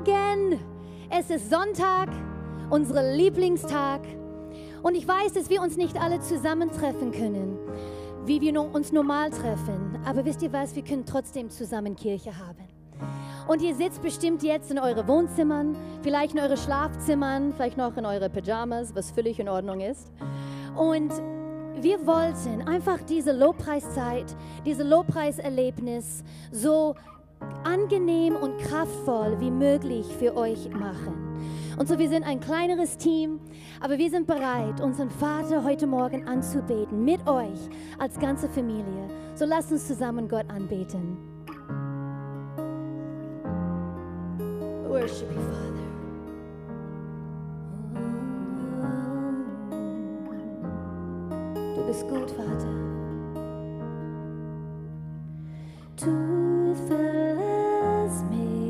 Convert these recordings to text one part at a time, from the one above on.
Morgen! Es ist Sonntag, unser Lieblingstag. Und ich weiß, dass wir uns nicht alle zusammentreffen können, wie wir uns normal treffen. Aber wisst ihr was? Wir können trotzdem zusammen Kirche haben. Und ihr sitzt bestimmt jetzt in eure Wohnzimmern, vielleicht in eure Schlafzimmern, vielleicht noch in eure Pyjamas, was völlig in Ordnung ist. Und wir wollten einfach diese Lobpreiszeit, diese Lobpreiserlebnis so angenehm und kraftvoll wie möglich für euch machen. Und so, wir sind ein kleineres Team, aber wir sind bereit, unseren Vater heute Morgen anzubeten, mit euch als ganze Familie. So lasst uns zusammen Gott anbeten. Worship you, Father. Du bist gut, Vater. Du verlässt mich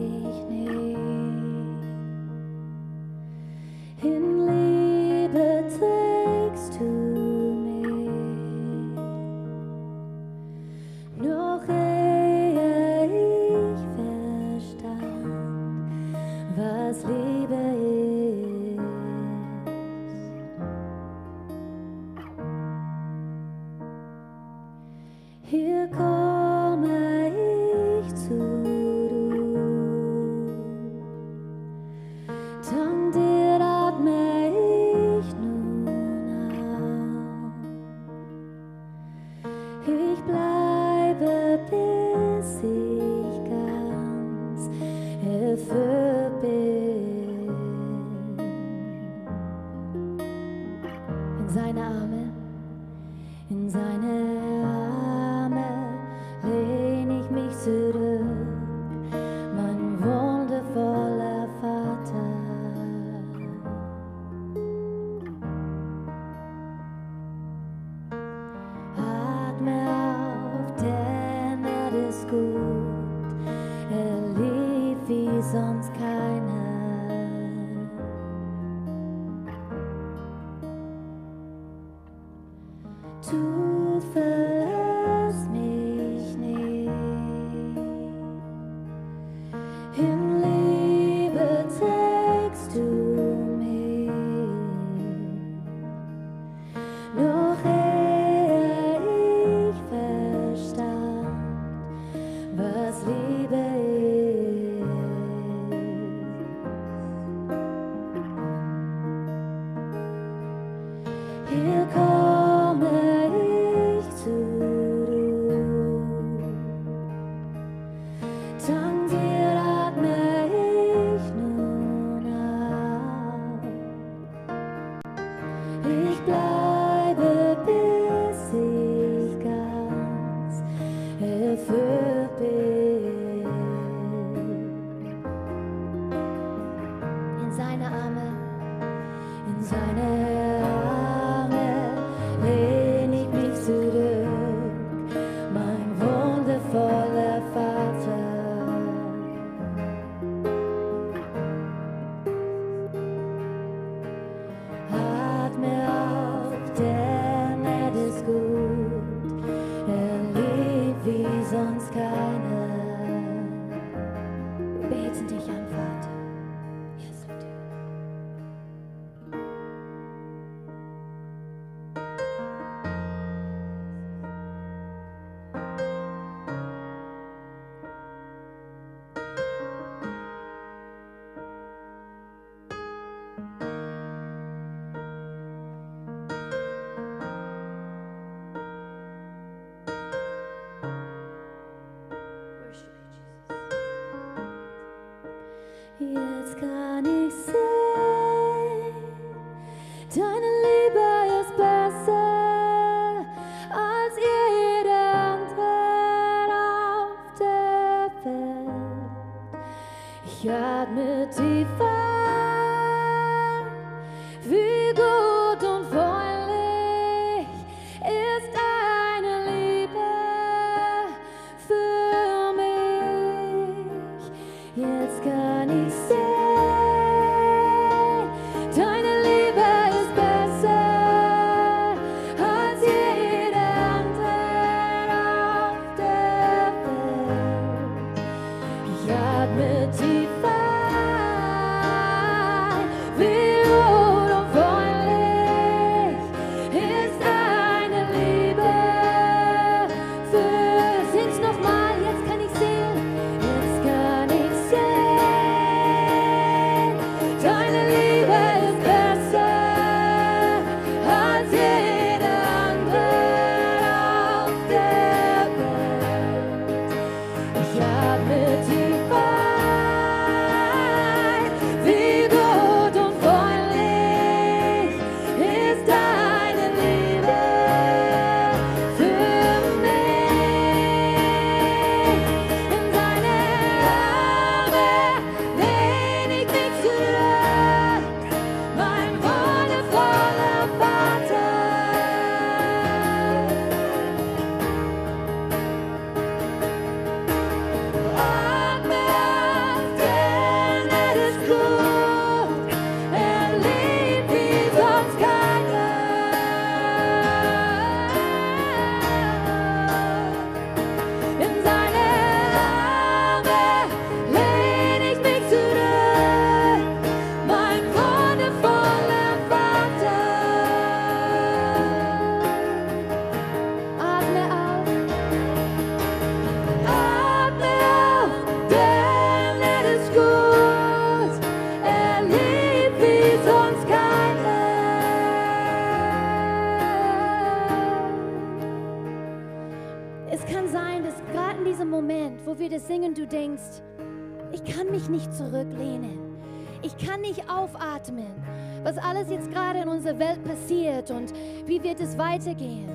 und wie wird es weitergehen.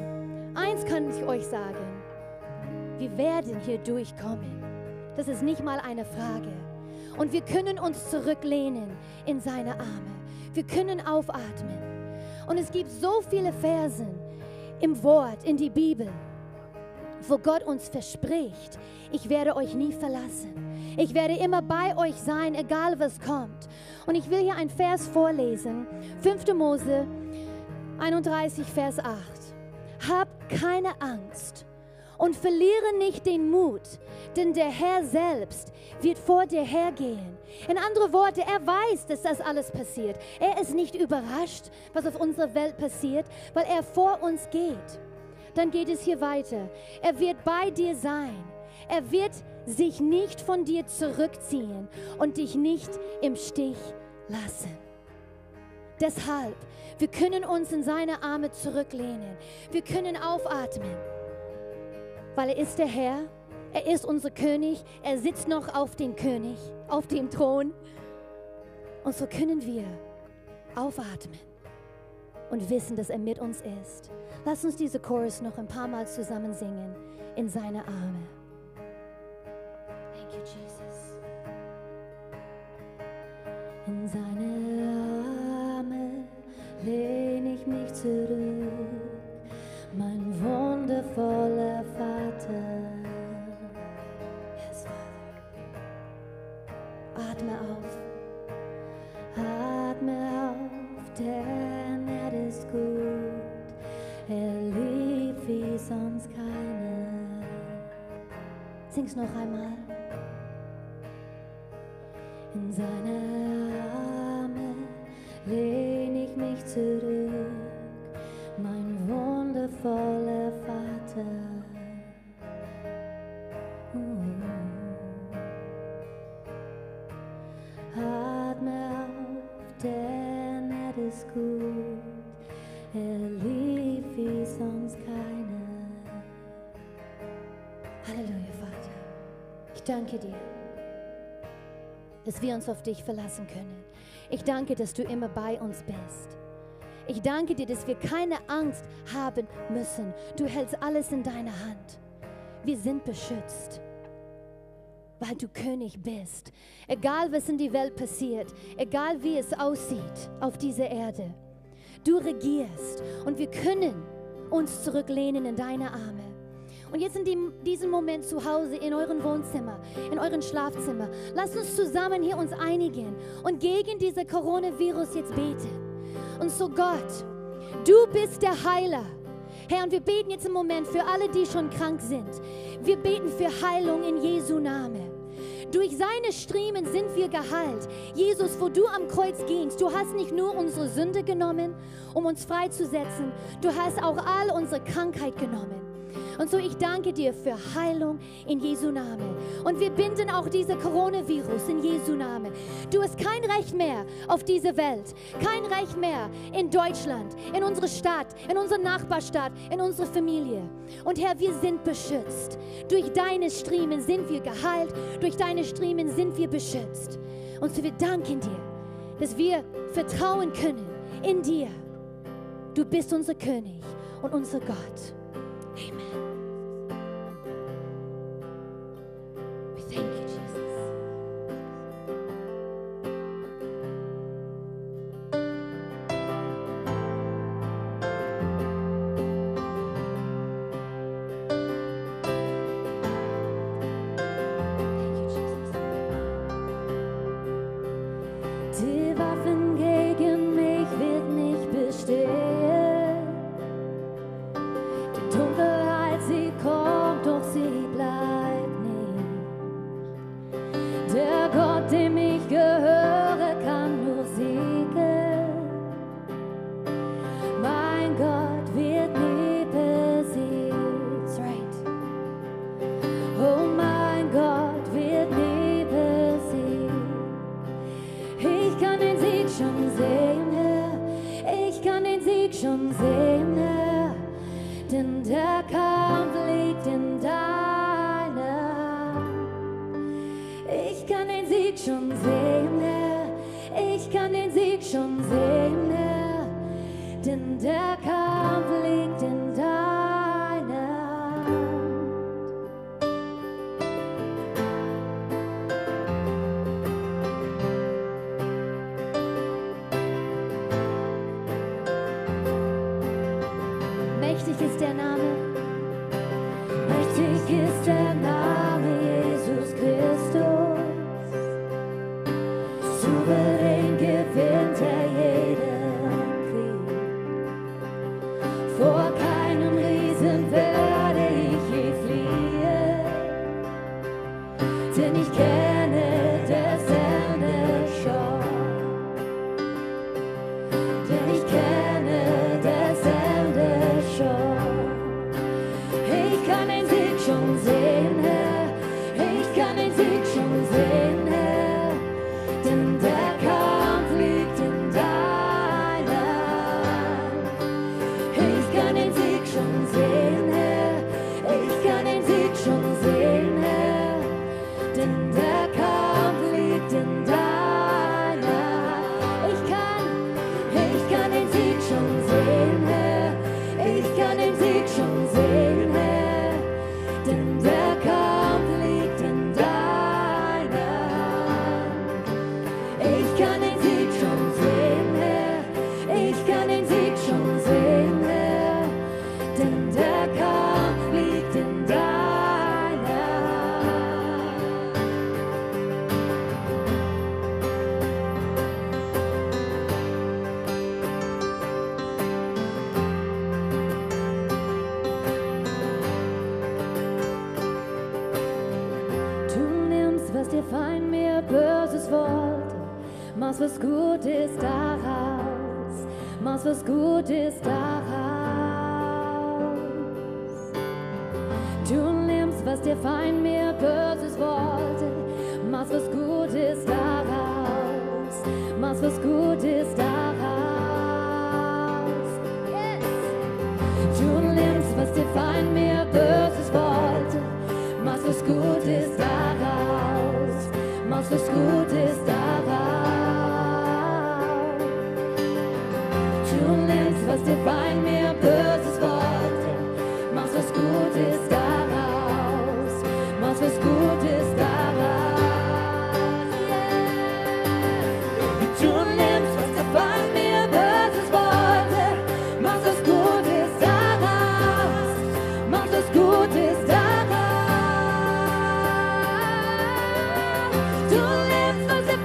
Eins kann ich euch sagen, wir werden hier durchkommen. Das ist nicht mal eine Frage. Und wir können uns zurücklehnen in seine Arme. Wir können aufatmen. Und es gibt so viele Versen im Wort, in die Bibel, wo Gott uns verspricht, ich werde euch nie verlassen. Ich werde immer bei euch sein, egal was kommt. Und ich will hier ein Vers vorlesen. 5. Mose 31, Vers 8. Habt keine Angst und verliere nicht den Mut, denn der Herr selbst wird vor dir hergehen. In andere Worte, er weiß, dass das alles passiert. Er ist nicht überrascht, was auf unserer Welt passiert, weil er vor uns geht. Dann geht es hier weiter. Er wird bei dir sein. Er wird sich nicht von dir zurückziehen und dich nicht im Stich lassen. Deshalb, wir können uns in seine Arme zurücklehnen. Wir können aufatmen weil er ist der Herr, er ist unser König, er sitzt noch auf dem König, auf dem Thron. Und so können wir aufatmen und wissen, dass er mit uns ist. Lass uns diese Chorus noch ein paar Mal zusammen singen in seine Arme. Thank you, Jesus. In seine Arme lehne ich mich zurück mein wundervoller Vater. Yes, Atme auf, atme auf, denn er ist gut. Er liebt wie sonst keiner. Sing's noch einmal. In seine Arme mich zurück, mein wundervoller Vater. Uh. Atme auf, denn er ist gut. Er liebt wie sonst keiner. Halleluja, Vater. Ich danke dir, dass wir uns auf dich verlassen können. Ich danke, dass du immer bei uns bist. Ich danke dir, dass wir keine Angst haben müssen. Du hältst alles in deiner Hand. Wir sind beschützt, weil du König bist. Egal, was in die Welt passiert, egal wie es aussieht auf dieser Erde, du regierst und wir können uns zurücklehnen in deine Arme. Und jetzt in dem, diesem Moment zu Hause, in euren Wohnzimmer, in euren Schlafzimmer, lasst uns zusammen hier uns einigen und gegen diese Coronavirus jetzt beten. Und so Gott, du bist der Heiler. Herr, und wir beten jetzt im Moment für alle, die schon krank sind. Wir beten für Heilung in Jesu Name. Durch seine Striemen sind wir geheilt. Jesus, wo du am Kreuz gingst, du hast nicht nur unsere Sünde genommen, um uns freizusetzen, du hast auch all unsere Krankheit genommen. Und so ich danke dir für Heilung in Jesu Namen. Und wir binden auch diese Coronavirus in Jesu Namen. Du hast kein Recht mehr auf diese Welt, kein Recht mehr in Deutschland, in unsere Stadt, in unsere Nachbarstadt, in unsere Familie. Und Herr, wir sind beschützt. Durch deine Striemen sind wir geheilt, durch deine Striemen sind wir beschützt. Und so wir danken dir, dass wir vertrauen können in dir. Du bist unser König und unser Gott. Amen. We thank you,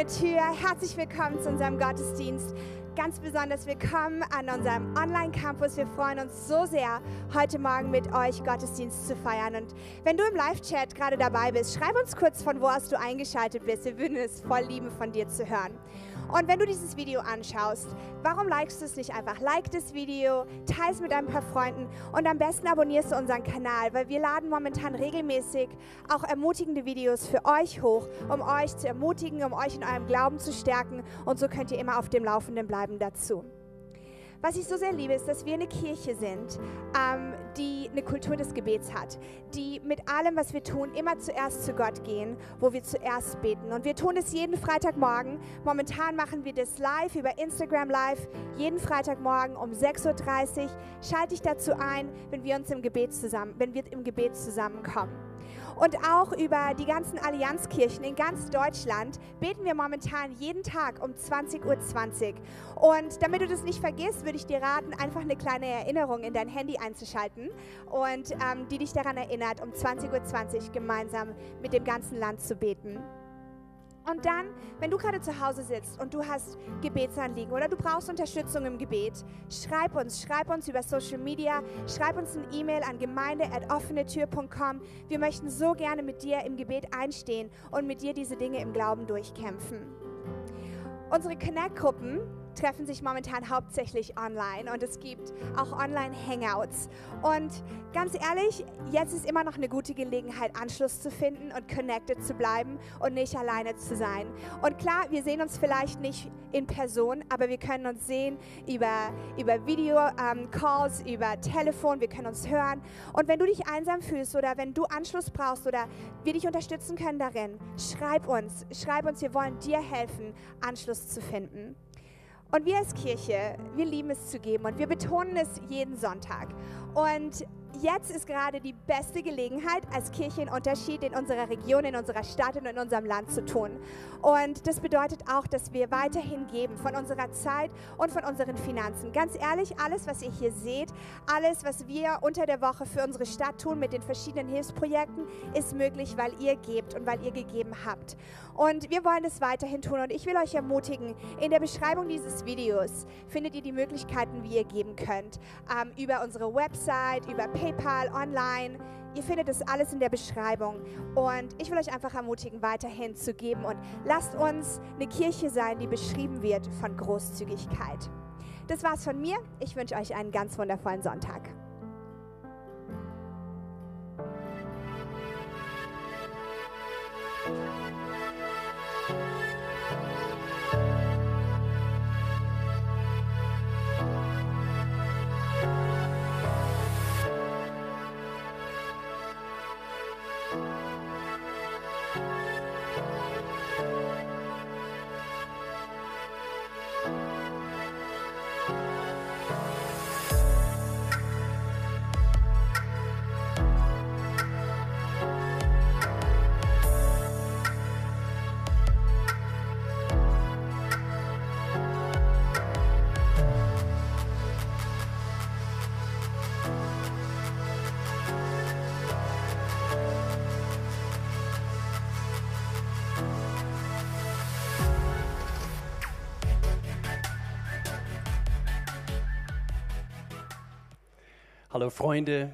offene Tür. Herzlich willkommen zu unserem Gottesdienst. Ganz besonders willkommen an unserem Online-Campus. Wir freuen uns so sehr, heute Morgen mit euch Gottesdienst zu feiern. Und wenn du im Live-Chat gerade dabei bist, schreib uns kurz, von wo aus du eingeschaltet bist. Wir würden es voll lieben, von dir zu hören. Und wenn du dieses Video anschaust, warum likest du es nicht einfach? Like das Video, teile es mit ein paar Freunden und am besten abonnierst du unseren Kanal, weil wir laden momentan regelmäßig auch ermutigende Videos für euch hoch, um euch zu ermutigen, um euch in eurem Glauben zu stärken und so könnt ihr immer auf dem Laufenden bleiben dazu. Was ich so sehr liebe, ist, dass wir eine Kirche sind, ähm, die eine Kultur des Gebets hat, die mit allem, was wir tun, immer zuerst zu Gott gehen, wo wir zuerst beten. Und wir tun es jeden Freitagmorgen. Momentan machen wir das live über Instagram Live, jeden Freitagmorgen um 6.30 Uhr. Schalte dich dazu ein, wenn wir uns im Gebet zusammen, wenn wir im Gebet zusammenkommen. Und auch über die ganzen Allianzkirchen in ganz Deutschland beten wir momentan jeden Tag um 20.20 Uhr. Und damit du das nicht vergisst, würde ich dir raten, einfach eine kleine Erinnerung in dein Handy einzuschalten und ähm, die dich daran erinnert, um 20.20 Uhr gemeinsam mit dem ganzen Land zu beten. Und dann, wenn du gerade zu Hause sitzt und du hast Gebetsanliegen oder du brauchst Unterstützung im Gebet, schreib uns, schreib uns über Social Media, schreib uns eine E-Mail an gemeinde@offenetür.com. Wir möchten so gerne mit dir im Gebet einstehen und mit dir diese Dinge im Glauben durchkämpfen. Unsere Connect-Gruppen treffen sich momentan hauptsächlich online und es gibt auch Online-Hangouts. Und ganz ehrlich, jetzt ist immer noch eine gute Gelegenheit, Anschluss zu finden und connected zu bleiben und nicht alleine zu sein. Und klar, wir sehen uns vielleicht nicht in Person, aber wir können uns sehen über, über Video-Calls, ähm, über Telefon, wir können uns hören. Und wenn du dich einsam fühlst oder wenn du Anschluss brauchst oder wir dich unterstützen können darin, schreib uns, schreib uns, wir wollen dir helfen, Anschluss zu finden. Und wir als Kirche, wir lieben es zu geben und wir betonen es jeden Sonntag. Und jetzt ist gerade die beste Gelegenheit, als Kirche einen Unterschied in unserer Region, in unserer Stadt und in unserem Land zu tun. Und das bedeutet auch, dass wir weiterhin geben von unserer Zeit und von unseren Finanzen. Ganz ehrlich, alles, was ihr hier seht, alles, was wir unter der Woche für unsere Stadt tun mit den verschiedenen Hilfsprojekten, ist möglich, weil ihr gebt und weil ihr gegeben habt. Und wir wollen es weiterhin tun. Und ich will euch ermutigen, in der Beschreibung dieses Videos findet ihr die Möglichkeiten, wie ihr geben könnt. Ähm, über unsere Website, über PayPal, online. Ihr findet das alles in der Beschreibung. Und ich will euch einfach ermutigen, weiterhin zu geben. Und lasst uns eine Kirche sein, die beschrieben wird von Großzügigkeit. Das war's von mir. Ich wünsche euch einen ganz wundervollen Sonntag. Hallo Freunde,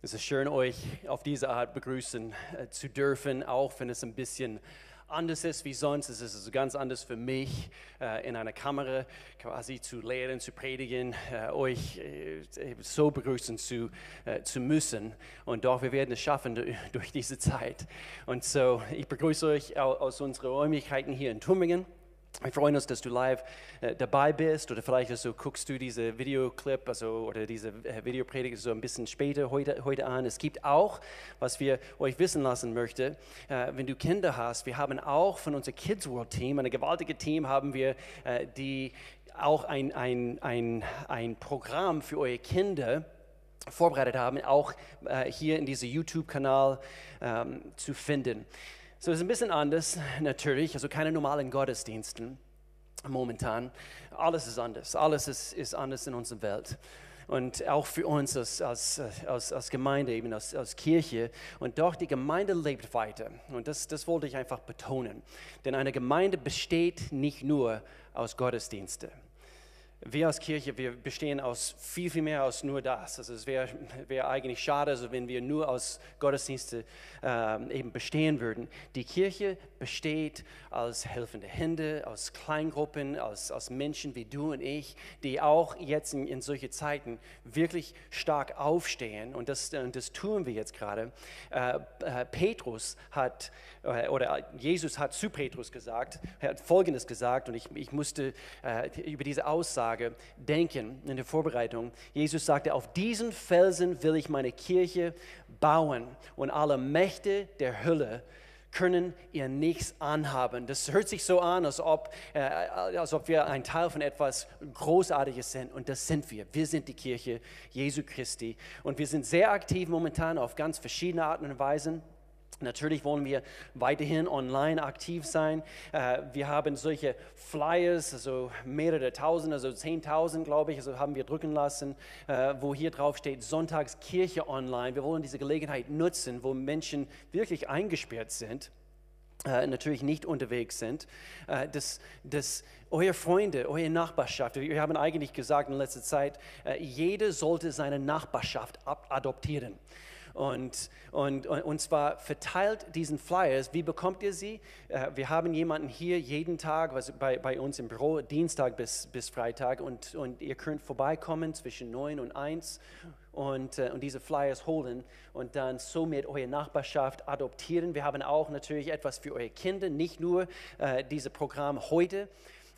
es ist schön, euch auf diese Art begrüßen äh, zu dürfen, auch wenn es ein bisschen anders ist wie sonst. Es ist also ganz anders für mich, äh, in einer Kamera quasi zu lehren, zu predigen, äh, euch so begrüßen zu, zu müssen. Und doch, wir werden es schaffen durch diese Zeit. Und so, ich begrüße euch aus unseren Räumlichkeiten hier in Tübingen. Wir freuen uns, dass du live äh, dabei bist oder vielleicht also guckst du diese Videoclip also, oder diese äh, Videopredigt so ein bisschen später heute, heute an. Es gibt auch, was wir euch wissen lassen möchten, äh, wenn du Kinder hast, wir haben auch von unserem Kids World Team, ein gewaltiges Team, haben wir, äh, die auch ein, ein, ein, ein Programm für eure Kinder vorbereitet haben, auch äh, hier in diesem YouTube-Kanal ähm, zu finden. So ist ein bisschen anders natürlich, also keine normalen Gottesdiensten momentan. Alles ist anders, alles ist, ist anders in unserer Welt. Und auch für uns als, als, als, als Gemeinde, eben als, als Kirche. Und doch, die Gemeinde lebt weiter. Und das, das wollte ich einfach betonen. Denn eine Gemeinde besteht nicht nur aus Gottesdiensten. Wir als Kirche, wir bestehen aus viel, viel mehr als nur das. Also es wäre wär eigentlich schade, also wenn wir nur aus Gottesdienste ähm, eben bestehen würden. Die Kirche besteht als helfende Hände, aus Kleingruppen, aus, aus Menschen wie du und ich, die auch jetzt in, in solche Zeiten wirklich stark aufstehen. Und das, und das tun wir jetzt gerade. Äh, äh, Petrus hat, oder Jesus hat zu Petrus gesagt, er hat Folgendes gesagt, und ich, ich musste äh, über diese Aussage denken in der Vorbereitung. Jesus sagte, auf diesen Felsen will ich meine Kirche bauen und alle Mächte der Hölle können ihr nichts anhaben. Das hört sich so an, als ob, äh, als ob wir ein Teil von etwas Großartiges sind. Und das sind wir. Wir sind die Kirche Jesu Christi. Und wir sind sehr aktiv momentan auf ganz verschiedene Arten und Weisen. Natürlich wollen wir weiterhin online aktiv sein. Äh, wir haben solche Flyers, also mehrere tausend, also zehntausend, glaube ich, also haben wir drücken lassen, äh, wo hier drauf steht Sonntagskirche online. Wir wollen diese Gelegenheit nutzen, wo Menschen wirklich eingesperrt sind. Äh, natürlich nicht unterwegs sind, dass, dass eure Freunde, eure Nachbarschaft, wir haben eigentlich gesagt in letzter Zeit, jeder sollte seine Nachbarschaft adoptieren. Und, und, und zwar verteilt diesen Flyers. Wie bekommt ihr sie? Äh, wir haben jemanden hier jeden Tag, was bei, bei uns im Büro, Dienstag bis, bis Freitag. Und, und ihr könnt vorbeikommen zwischen 9 und 1 und, äh, und diese Flyers holen und dann somit eure Nachbarschaft adoptieren. Wir haben auch natürlich etwas für eure Kinder, nicht nur äh, dieses Programm heute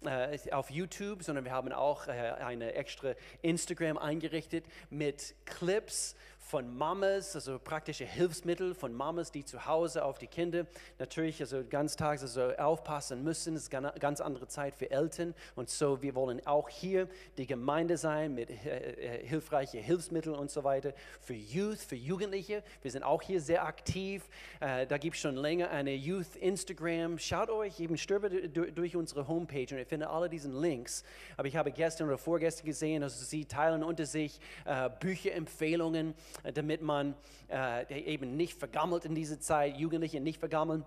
äh, auf YouTube, sondern wir haben auch eine extra Instagram eingerichtet mit Clips von Mamas, also praktische Hilfsmittel von Mamas, die zu Hause auf die Kinder natürlich also ganz tags also aufpassen müssen. Es ist eine ganz andere Zeit für Eltern und so wir wollen auch hier die Gemeinde sein mit äh, äh, hilfreichen Hilfsmitteln und so weiter für Youth, für Jugendliche. Wir sind auch hier sehr aktiv. Äh, da gibt es schon länger eine Youth Instagram. Schaut euch eben stöbert durch unsere Homepage und ihr findet alle diesen Links. Aber ich habe gestern oder vorgestern gesehen, also sie teilen unter sich äh, Bücherempfehlungen damit man äh, eben nicht vergammelt in dieser Zeit, Jugendliche nicht vergammeln.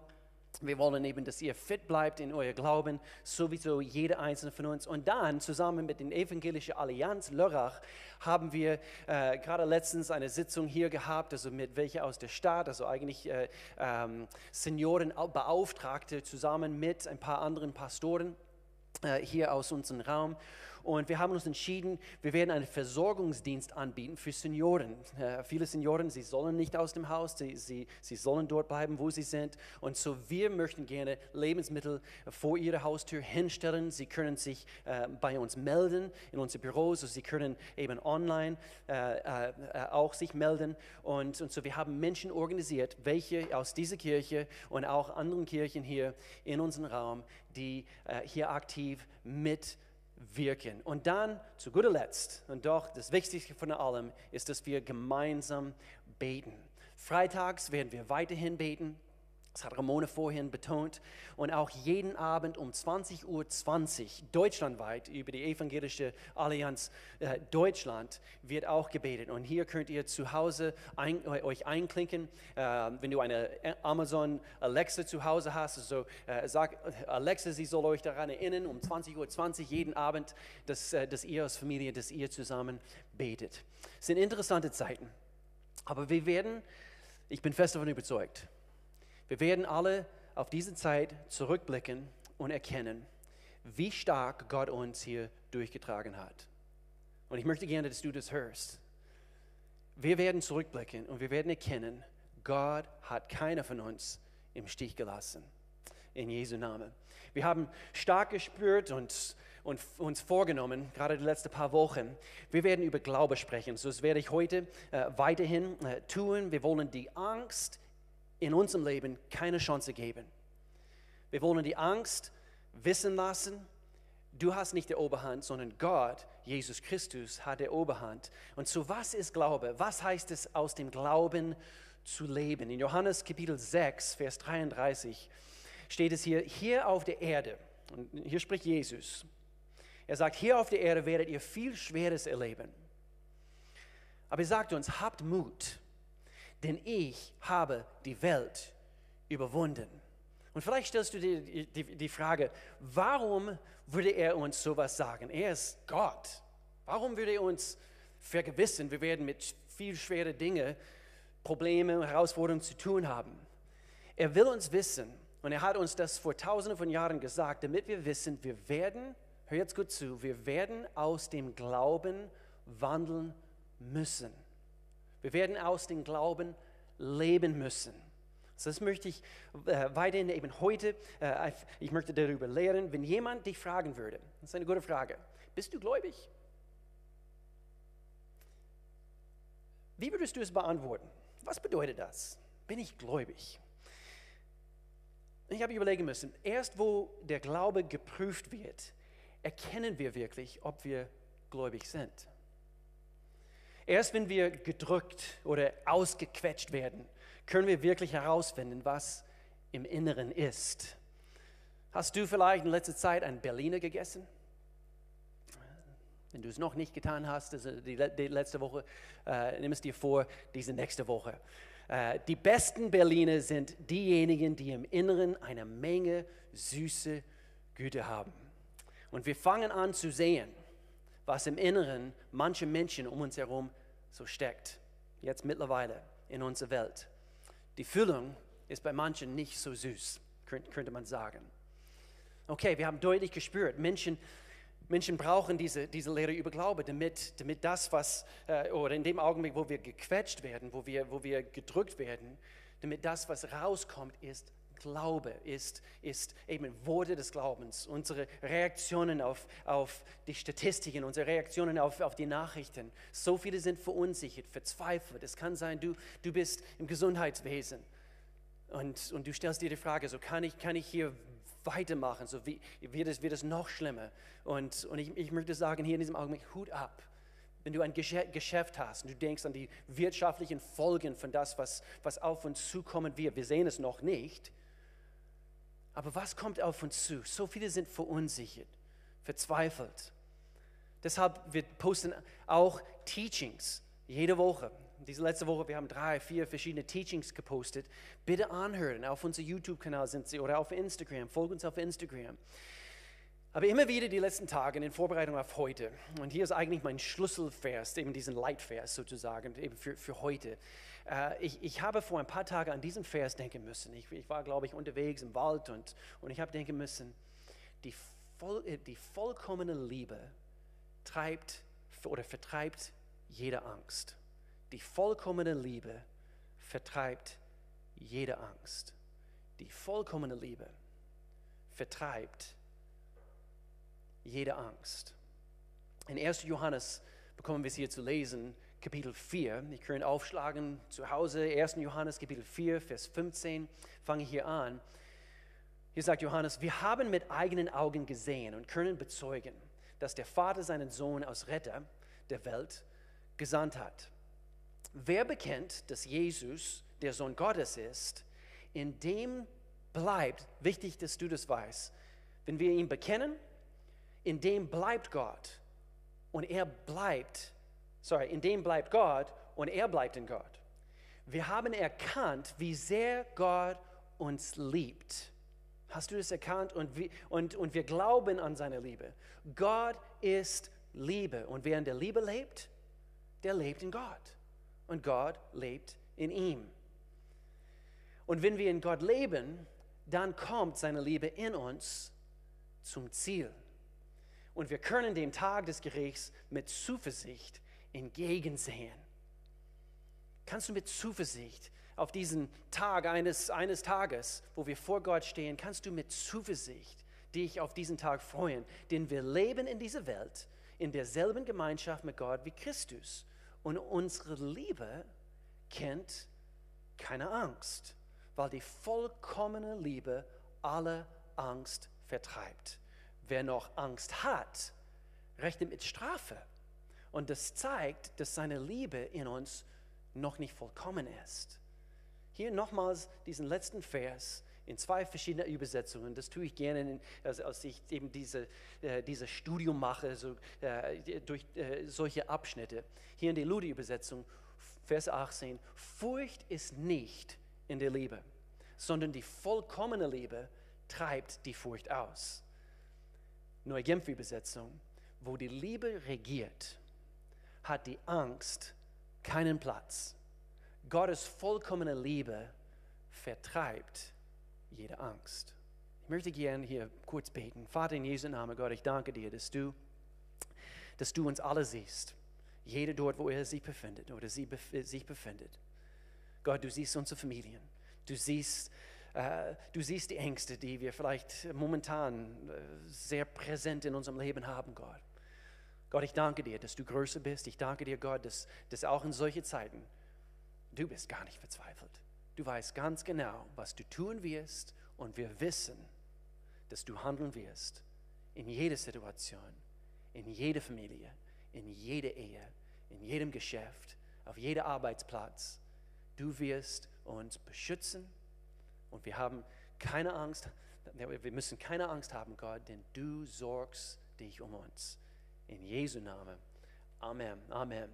Wir wollen eben, dass ihr fit bleibt in euer Glauben, sowieso jeder einzelne von uns. Und dann zusammen mit der Evangelischen Allianz Lörrach haben wir äh, gerade letztens eine Sitzung hier gehabt, also mit welcher aus der Stadt, also eigentlich äh, ähm, Seniorenbeauftragte zusammen mit ein paar anderen Pastoren äh, hier aus unserem Raum. Und wir haben uns entschieden, wir werden einen Versorgungsdienst anbieten für Senioren. Äh, viele Senioren, sie sollen nicht aus dem Haus, sie, sie, sie sollen dort bleiben, wo sie sind. Und so wir möchten gerne Lebensmittel vor ihrer Haustür hinstellen. Sie können sich äh, bei uns melden in unsere Büros, also sie können eben online äh, äh, auch sich melden. Und, und so wir haben Menschen organisiert, welche aus dieser Kirche und auch anderen Kirchen hier in unserem Raum, die äh, hier aktiv mit wirken. Und dann zu guter Letzt, und doch das Wichtigste von allem, ist, dass wir gemeinsam beten. Freitags werden wir weiterhin beten. Das hat Ramona vorhin betont. Und auch jeden Abend um 20.20 Uhr 20, deutschlandweit über die Evangelische Allianz äh, Deutschland wird auch gebetet. Und hier könnt ihr zu Hause ein, euch einklinken. Äh, wenn du eine Amazon Alexa zu Hause hast, also äh, sag Alexa, sie soll euch daran erinnern, um 20.20 Uhr 20, jeden Abend, dass, äh, dass ihr als Familie, dass ihr zusammen betet. Es sind interessante Zeiten. Aber wir werden, ich bin fest davon überzeugt, wir werden alle auf diese Zeit zurückblicken und erkennen, wie stark Gott uns hier durchgetragen hat. Und ich möchte gerne, dass du das hörst. Wir werden zurückblicken und wir werden erkennen, Gott hat keiner von uns im Stich gelassen. In Jesu Namen. Wir haben stark gespürt und, und uns vorgenommen, gerade die letzten paar Wochen, wir werden über Glaube sprechen. So das werde ich heute äh, weiterhin äh, tun. Wir wollen die Angst in unserem Leben keine Chance geben. Wir wollen die Angst wissen lassen, du hast nicht die Oberhand, sondern Gott, Jesus Christus, hat die Oberhand. Und so was ist Glaube? Was heißt es, aus dem Glauben zu leben? In Johannes Kapitel 6, Vers 33 steht es hier, hier auf der Erde, und hier spricht Jesus, er sagt, hier auf der Erde werdet ihr viel Schweres erleben. Aber er sagt uns, habt Mut denn ich habe die Welt überwunden. Und vielleicht stellst du dir die, Frage, warum würde er uns sowas sagen? Er ist Gott. Warum würde er uns vergewissen, wir werden mit viel schweren Dingen, Probleme Herausforderungen zu tun haben? Er will uns wissen, und er hat uns das vor tausenden von Jahren gesagt, damit wir wissen, wir werden, hör jetzt gut zu, wir werden aus dem Glauben wandeln müssen. Wir werden aus dem Glauben leben müssen. Das möchte ich äh, weiterhin eben heute, äh, ich möchte darüber lehren, wenn jemand dich fragen würde, das ist eine gute Frage, bist du gläubig? Wie würdest du es beantworten? Was bedeutet das? Bin ich gläubig? Ich habe überlegen müssen, erst wo der Glaube geprüft wird, erkennen wir wirklich, ob wir gläubig sind. Erst wenn wir gedrückt oder ausgequetscht werden, können wir wirklich herausfinden, was im Inneren ist. Hast du vielleicht in letzter Zeit ein Berliner gegessen? Wenn du es noch nicht getan hast, die, die letzte Woche, äh, nimm es dir vor, diese nächste Woche. Äh, die besten Berliner sind diejenigen, die im Inneren eine Menge süße Güte haben. Und wir fangen an zu sehen, was im Inneren manche Menschen um uns herum so steckt. Jetzt mittlerweile in unserer Welt. Die Füllung ist bei manchen nicht so süß, könnte man sagen. Okay, wir haben deutlich gespürt, Menschen, Menschen brauchen diese, diese Lehre über Glaube, damit, damit das, was, äh, oder in dem Augenblick, wo wir gequetscht werden, wo wir, wo wir gedrückt werden, damit das, was rauskommt, ist Glaube, ist, ist eben Worte des Glaubens, unsere Reaktionen auf, auf die Statistiken, unsere Reaktionen auf, auf die Nachrichten. So viele sind verunsichert, verzweifelt. Es kann sein, du, du bist im Gesundheitswesen und, und du stellst dir die Frage, so kann ich, kann ich hier weitermachen, so wie, wird, es, wird es noch schlimmer. Und, und ich, ich möchte sagen, hier in diesem Augenblick, Hut ab. Wenn du ein Geschäft hast und du denkst an die wirtschaftlichen Folgen von das, was, was auf uns zukommen wird, wir sehen es noch nicht, aber was kommt auf uns zu? So viele sind verunsichert, verzweifelt. Deshalb, wir posten auch Teachings jede Woche. Diese letzte Woche, wir haben drei, vier verschiedene Teachings gepostet. Bitte anhören. Auf unserem YouTube-Kanal sind sie oder auf Instagram. Folgt uns auf Instagram. Aber immer wieder die letzten Tage in Vorbereitung auf heute, und hier ist eigentlich mein Schlüsselvers, eben diesen Leitvers sozusagen, eben für, für heute. Äh, ich, ich habe vor ein paar Tagen an diesen Vers denken müssen. Ich, ich war, glaube ich, unterwegs im Wald und, und ich habe denken müssen, die, voll, äh, die vollkommene Liebe treibt oder vertreibt jede Angst. Die vollkommene Liebe vertreibt jede Angst. Die vollkommene Liebe vertreibt jede Angst. In 1. Johannes bekommen wir es hier zu lesen, Kapitel 4. Ich kann aufschlagen zu Hause, 1. Johannes Kapitel 4, Vers 15, fange hier an. Hier sagt Johannes, wir haben mit eigenen Augen gesehen und können bezeugen, dass der Vater seinen Sohn als Retter der Welt gesandt hat. Wer bekennt, dass Jesus der Sohn Gottes ist, in dem bleibt, wichtig, dass du das weißt, wenn wir ihn bekennen, in dem bleibt Gott und er bleibt, sorry, in dem bleibt Gott und er bleibt in Gott. Wir haben erkannt, wie sehr Gott uns liebt. Hast du das erkannt? Und, wie, und, und wir glauben an seine Liebe. Gott ist Liebe. Und wer in der Liebe lebt, der lebt in Gott. Und Gott lebt in ihm. Und wenn wir in Gott leben, dann kommt seine Liebe in uns zum Ziel. Und wir können dem Tag des Gerichts mit Zuversicht entgegensehen. Kannst du mit Zuversicht auf diesen Tag eines, eines Tages, wo wir vor Gott stehen, kannst du mit Zuversicht dich auf diesen Tag freuen, denn wir leben in dieser Welt in derselben Gemeinschaft mit Gott wie Christus. Und unsere Liebe kennt keine Angst, weil die vollkommene Liebe alle Angst vertreibt. Wer noch Angst hat, rechnet mit Strafe. Und das zeigt, dass seine Liebe in uns noch nicht vollkommen ist. Hier nochmals diesen letzten Vers in zwei verschiedenen Übersetzungen. Das tue ich gerne, also als ich eben diese, äh, dieses Studium mache, so, äh, durch äh, solche Abschnitte. Hier in der Ludi-Übersetzung, Vers 18, Furcht ist nicht in der Liebe, sondern die vollkommene Liebe treibt die Furcht aus. Neue Genfer-Übersetzung, wo die Liebe regiert, hat die Angst keinen Platz. Gottes vollkommene Liebe vertreibt jede Angst. Ich möchte gerne hier kurz beten. Vater in Jesu Namen, Gott, ich danke dir, dass du, dass du uns alle siehst. Jeder dort, wo er sich befindet oder sie bef sich befindet. Gott, du siehst unsere Familien. Du siehst, äh, du siehst die Ängste, die wir vielleicht momentan äh, sehr präsent in unserem Leben haben, Gott. Gott, ich danke dir, dass du größer bist. Ich danke dir, Gott, dass, dass auch in solchen Zeiten du bist gar nicht verzweifelt. Du weißt ganz genau, was du tun wirst und wir wissen, dass du handeln wirst in jeder Situation, in jeder Familie, in jeder Ehe, in jedem Geschäft, auf jedem Arbeitsplatz. Du wirst uns beschützen und wir haben keine Angst, wir müssen keine Angst haben, Gott, denn du sorgst dich um uns. In Jesu Namen. Amen. Amen.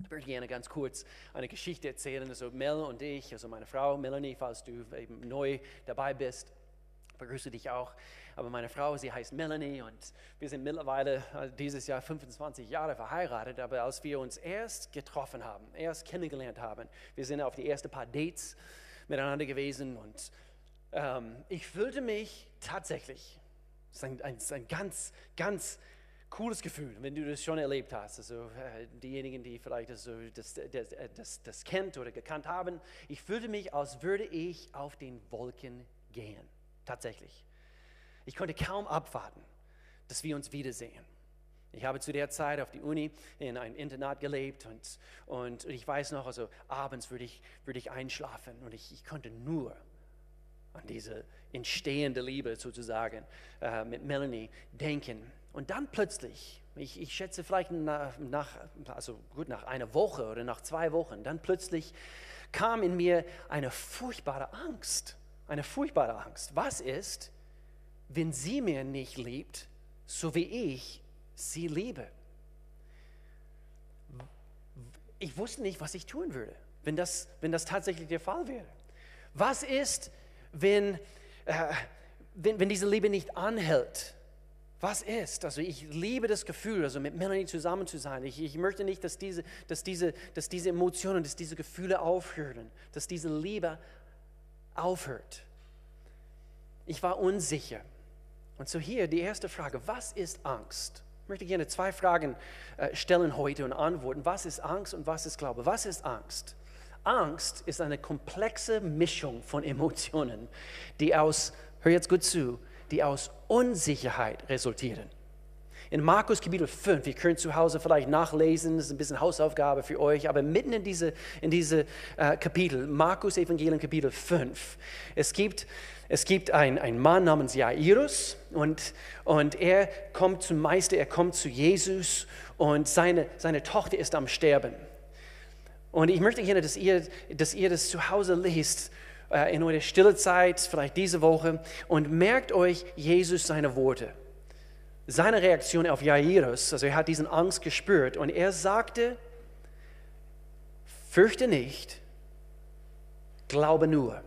Ich möchte gerne ganz kurz eine Geschichte erzählen. Also Mel und ich, also meine Frau Melanie, falls du eben neu dabei bist, begrüße dich auch. Aber meine Frau, sie heißt Melanie und wir sind mittlerweile äh, dieses Jahr 25 Jahre verheiratet. Aber als wir uns erst getroffen haben, erst kennengelernt haben, wir sind auf die ersten paar Dates miteinander gewesen und ähm, ich fühlte mich tatsächlich, es ist ein, ein, ein ganz, ganz cooles Gefühl, wenn du das schon erlebt hast. Also äh, diejenigen, die vielleicht das, das, das, das, das kennt oder gekannt haben, ich fühlte mich, als würde ich auf den Wolken gehen. Tatsächlich. Ich konnte kaum abwarten, dass wir uns wiedersehen. Ich habe zu der Zeit auf die Uni in einem Internat gelebt und, und ich weiß noch, also abends würde ich, würde ich einschlafen und ich, ich konnte nur an diese entstehende Liebe sozusagen äh, mit Melanie denken. Und dann plötzlich, ich, ich schätze vielleicht nach, nach, also gut nach einer Woche oder nach zwei Wochen, dann plötzlich kam in mir eine furchtbare Angst. Eine furchtbare Angst. Was ist, wenn sie mir nicht liebt, so wie ich sie liebe? Ich wusste nicht, was ich tun würde, wenn das, wenn das tatsächlich der Fall wäre. Was ist, wenn, äh, wenn, wenn diese Liebe nicht anhält? Was ist? Also ich liebe das Gefühl, also mit Melanie zusammen zu sein. Ich, ich möchte nicht, dass diese, dass, diese, dass diese Emotionen, dass diese Gefühle aufhören, dass diese Liebe aufhört. Ich war unsicher. Und so hier die erste Frage, was ist Angst? Ich möchte gerne zwei Fragen äh, stellen heute und antworten. Was ist Angst und was ist Glaube? Was ist Angst? Angst ist eine komplexe Mischung von Emotionen, die aus, hör jetzt gut zu, die aus Unsicherheit resultieren. In Markus Kapitel 5, ihr könnt zu Hause vielleicht nachlesen, das ist ein bisschen Hausaufgabe für euch, aber mitten in diese, in diese äh, Kapitel, Markus Evangelium Kapitel 5, es gibt, es gibt einen Mann namens Jairus und, und er kommt zum Meister, er kommt zu Jesus und seine, seine Tochter ist am Sterben. Und ich möchte gerne, dass ihr, dass ihr das zu Hause liest äh, in eurer stille Zeit, vielleicht diese Woche, und merkt euch Jesus seine Worte. Seine Reaktion auf Jairus, also er hat diesen Angst gespürt und er sagte, fürchte nicht, glaube nur.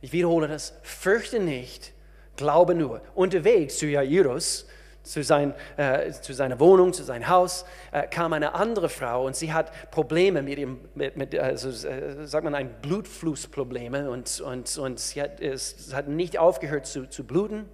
Ich wiederhole das, fürchte nicht, glaube nur. Unterwegs zu Jairus zu, sein, äh, zu seiner Wohnung, zu seinem Haus, äh, kam eine andere Frau und sie hat Probleme mit ihrem, mit, mit, also, äh, sagt man, ein Blutflussprobleme und, und, und sie hat, es hat nicht aufgehört zu, zu bluten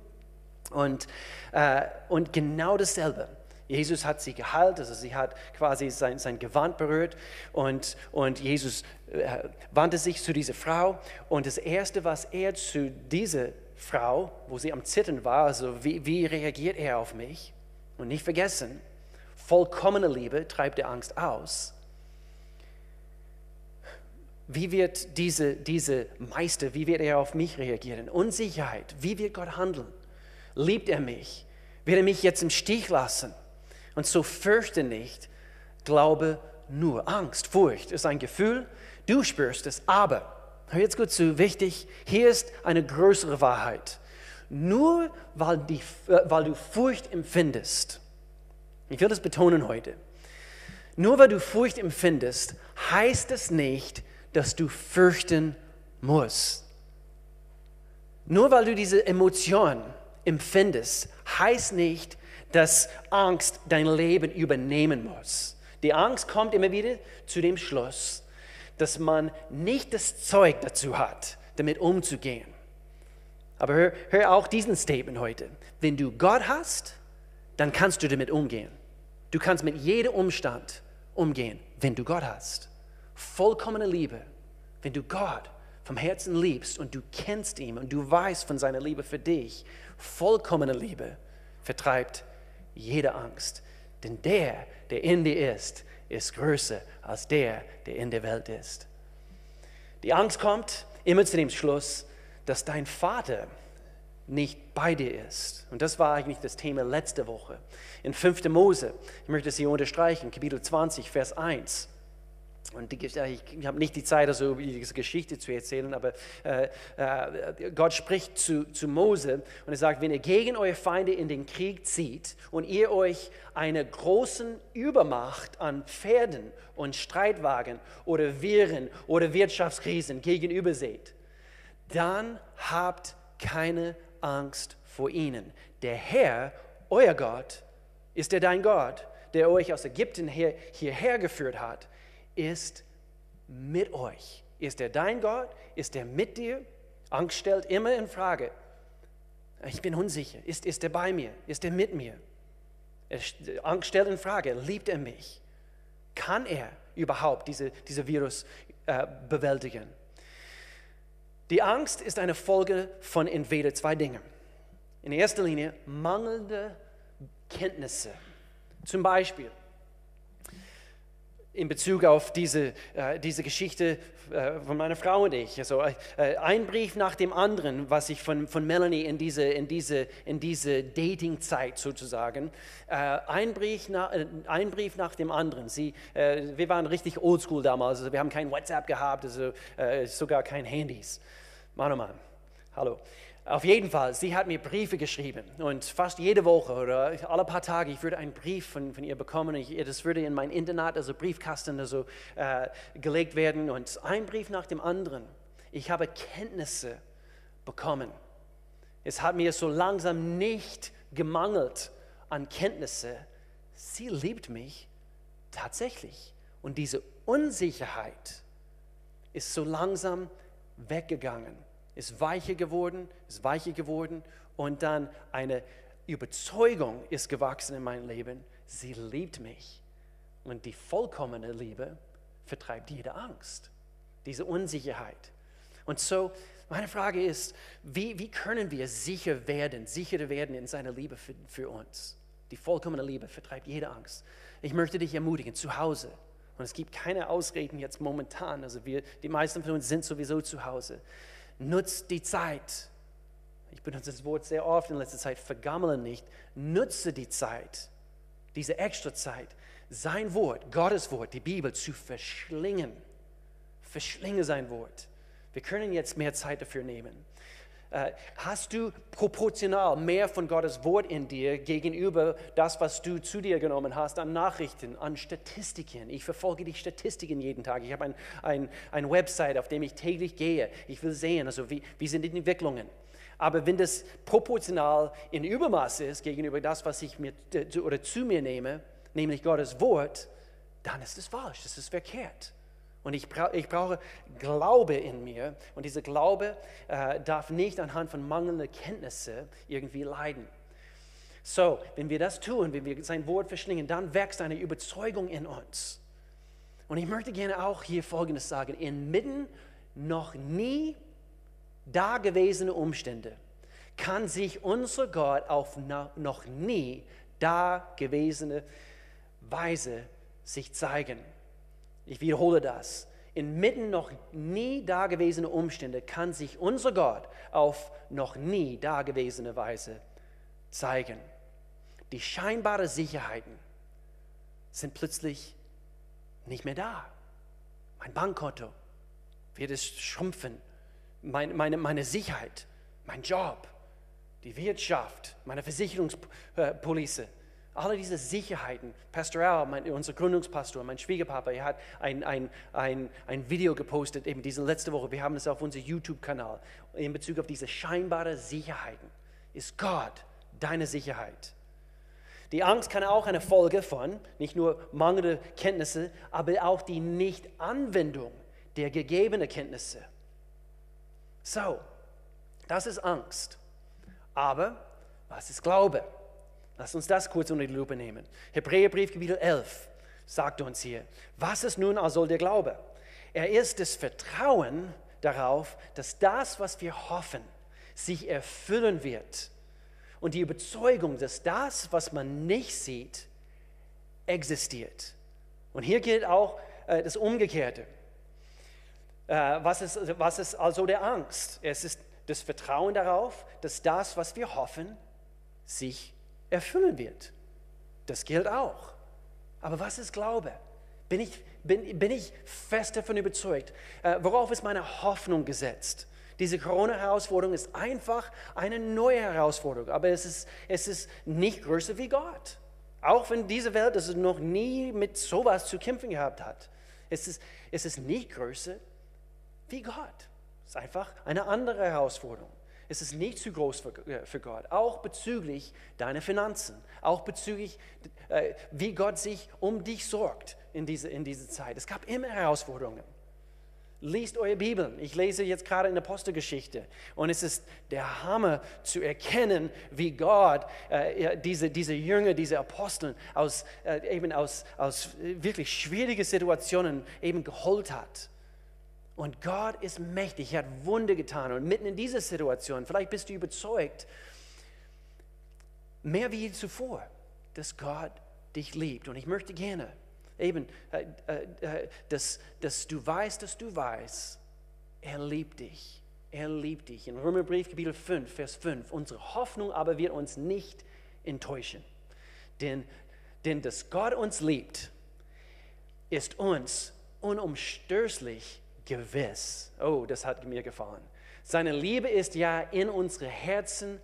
und, äh, und genau dasselbe. Jesus hat sie geheilt, also sie hat quasi sein, sein Gewand berührt und, und Jesus äh, wandte sich zu dieser Frau und das Erste, was er zu dieser Frau, wo sie am Zittern war, also wie, wie reagiert er auf mich? Und nicht vergessen, vollkommene Liebe treibt die Angst aus. Wie wird diese, diese Meister, wie wird er auf mich reagieren? Unsicherheit, wie wird Gott handeln? Liebt er mich? Wird er mich jetzt im Stich lassen? Und so fürchte nicht, glaube nur. Angst, Furcht ist ein Gefühl, du spürst es, aber Hör jetzt gut zu, wichtig, hier ist eine größere Wahrheit. Nur weil, die, äh, weil du Furcht empfindest, ich will das betonen heute, nur weil du Furcht empfindest, heißt es nicht, dass du fürchten musst. Nur weil du diese Emotion empfindest, heißt nicht, dass Angst dein Leben übernehmen muss. Die Angst kommt immer wieder zu dem Schluss, dass man nicht das Zeug dazu hat, damit umzugehen. Aber hör, hör auch diesen Statement heute. Wenn du Gott hast, dann kannst du damit umgehen. Du kannst mit jedem Umstand umgehen, wenn du Gott hast. Vollkommene Liebe, wenn du Gott vom Herzen liebst und du kennst ihn und du weißt von seiner Liebe für dich, vollkommene Liebe vertreibt jede Angst. Denn der, der in dir ist, ist größer als der, der in der Welt ist. Die Angst kommt immer zu dem Schluss, dass dein Vater nicht bei dir ist. Und das war eigentlich das Thema letzte Woche. In 5. Mose, ich möchte es hier unterstreichen, Kapitel 20, Vers 1. Und die, ich, habe nicht die Zeit, also diese Geschichte zu erzählen, aber äh, äh, Gott spricht zu, zu Mose und er sagt, wenn ihr gegen eure Feinde in den Krieg zieht und ihr euch einer großen Übermacht an Pferden und Streitwagen oder Viren oder Wirtschaftskrisen gegenüber seht, dann habt keine Angst vor ihnen. Der Herr, euer Gott, ist der dein Gott, der euch aus Ägypten her, hierher geführt hat ist mit euch. Ist er dein Gott? Ist er mit dir? Angst stellt immer in Frage. Ich bin unsicher. Ist, ist er bei mir? Ist er mit mir? Angst stellt in Frage, liebt er mich? Kann er überhaupt diese, diese Virus äh, bewältigen? Die Angst ist eine Folge von entweder zwei Dingen. In erster Linie mangelnde Kenntnisse. Zum Beispiel, in Bezug auf diese, äh, diese Geschichte äh, von meiner Frau und ich. Also, äh, ein Brief nach dem anderen, was ich von, von Melanie in diese, in diese, in diese Dating-Zeit sozusagen, äh, ein, Brief nach, äh, ein Brief nach dem anderen. Sie, äh, wir waren richtig oldschool damals, also wir haben kein WhatsApp gehabt, also sogar kein Handys. Mann, oh Mann, hallo. Auf jeden Fall, sie hat mir Briefe geschrieben und fast jede Woche oder alle paar Tage, ich würde einen Brief von, von ihr bekommen. Ich, das würde in mein Internat, also Briefkasten, also, äh, gelegt werden und ein Brief nach dem anderen. Ich habe Kenntnisse bekommen. Es hat mir so langsam nicht gemangelt an Kenntnisse. Sie liebt mich tatsächlich. Und diese Unsicherheit ist so langsam weggegangen ist weicher geworden, ist weicher geworden und dann eine Überzeugung ist gewachsen in meinem Leben. Sie liebt mich. Und die vollkommene Liebe vertreibt jede Angst, diese Unsicherheit. Und so, meine Frage ist, wie, wie können wir sicher werden, sicherer werden in seiner Liebe für, für uns? Die vollkommene Liebe vertreibt jede Angst. Ich möchte dich ermutigen, zu Hause. Und es gibt keine Ausreden jetzt momentan. Also wir, die meisten von uns sind sowieso zu Hause nutzt die Zeit. Ich benutze das Wort sehr oft in letzter Zeit, vergammeln nicht. Nutze die Zeit, diese extra Zeit, sein Wort, Gottes Wort, die Bibel zu verschlingen. Verschlinge sein Wort. Wir können jetzt mehr Zeit dafür nehmen. Äh, hast du proportional mehr von Gottes Wort in dir gegenüber das, was du zu dir genommen hast an Nachrichten, an Statistiken? Ich verfolge die Statistiken jeden Tag. Ich habe ein, ein, ein Website, auf dem ich täglich gehe. Ich will sehen, also wie, wie sind die Entwicklungen. Aber wenn das proportional in Übermaß ist gegenüber das, was ich mir oder zu mir nehme, nämlich Gottes Wort, dann ist es falsch, das ist verkehrt. Und ich, bra ich brauche Glaube in mir. Und dieser Glaube äh, darf nicht anhand von mangelnder Kenntnisse irgendwie leiden. So, wenn wir das tun, wenn wir sein Wort verschlingen, dann wächst eine Überzeugung in uns. Und ich möchte gerne auch hier Folgendes sagen. Inmitten noch nie dagewesene Umstände kann sich unser Gott auf noch nie dagewesene Weise sich zeigen. Ich wiederhole das. Inmitten noch nie dagewesener Umstände kann sich unser Gott auf noch nie dagewesene Weise zeigen. Die scheinbaren Sicherheiten sind plötzlich nicht mehr da. Mein Bankkonto wird es schrumpfen. Meine, meine, meine Sicherheit, mein Job, die Wirtschaft, meine Versicherungspolice, alle diese Sicherheiten. Pastor Al, mein, unser Gründungspastor, mein Schwiegerpapa, er hat ein, ein, ein, ein Video gepostet, eben diese letzte Woche. Wir haben es auf unserem YouTube-Kanal in Bezug auf diese scheinbare Sicherheiten. Ist Gott deine Sicherheit? Die Angst kann auch eine Folge von nicht nur mangelnde Kenntnisse, aber auch die Nichtanwendung der gegebenen Kenntnisse. So, das ist Angst. Aber was ist Glaube? Lass uns das kurz unter die Lupe nehmen. Hebräerbrief Kapitel 11 sagt uns hier, was ist nun also der Glaube? Er ist das Vertrauen darauf, dass das, was wir hoffen, sich erfüllen wird. Und die Überzeugung, dass das, was man nicht sieht, existiert. Und hier gilt auch äh, das Umgekehrte. Äh, was, ist, was ist also der Angst? Es ist das Vertrauen darauf, dass das, was wir hoffen, sich erfüllen wird. Das gilt auch. Aber was ist Glaube? Bin ich, bin, bin ich fest davon überzeugt? Äh, worauf ist meine Hoffnung gesetzt? Diese Corona-Herausforderung ist einfach eine neue Herausforderung, aber es ist, es ist nicht größer wie Gott. Auch wenn diese Welt das noch nie mit sowas zu kämpfen gehabt hat. Es ist, es ist nicht größer wie Gott. Es ist einfach eine andere Herausforderung. Es ist nicht zu groß für, äh, für Gott, auch bezüglich deiner Finanzen, auch bezüglich, äh, wie Gott sich um dich sorgt in dieser in diese Zeit. Es gab immer Herausforderungen. Liest eure Bibel. Ich lese jetzt gerade in der Apostelgeschichte und es ist der Hammer zu erkennen, wie Gott äh, diese, diese Jünger, diese Aposteln aus, äh, eben aus, aus wirklich schwierigen Situationen eben geholt hat. Und Gott ist mächtig, er hat Wunder getan. Und mitten in dieser Situation, vielleicht bist du überzeugt, mehr wie je zuvor, dass Gott dich liebt. Und ich möchte gerne eben, äh, äh, äh, dass, dass du weißt, dass du weißt, er liebt dich. Er liebt dich. In Römerbrief Kapitel 5, Vers 5. Unsere Hoffnung aber wird uns nicht enttäuschen. Denn, denn dass Gott uns liebt, ist uns unumstößlich gewiss. Oh, das hat mir gefallen. Seine Liebe ist ja in unsere Herzen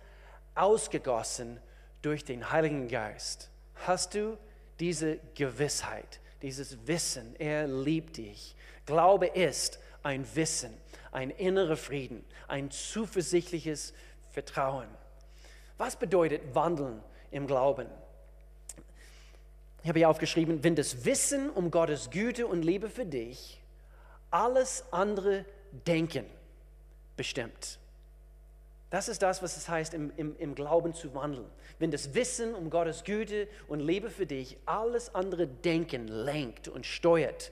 ausgegossen durch den Heiligen Geist. Hast du diese Gewissheit, dieses Wissen, er liebt dich? Glaube ist ein Wissen, ein innerer Frieden, ein zuversichtliches Vertrauen. Was bedeutet Wandeln im Glauben? Ich habe hier aufgeschrieben, wenn das Wissen um Gottes Güte und Liebe für dich alles andere Denken bestimmt. Das ist das, was es heißt, im, im, im Glauben zu wandeln. Wenn das Wissen um Gottes Güte und Liebe für dich alles andere Denken lenkt und steuert,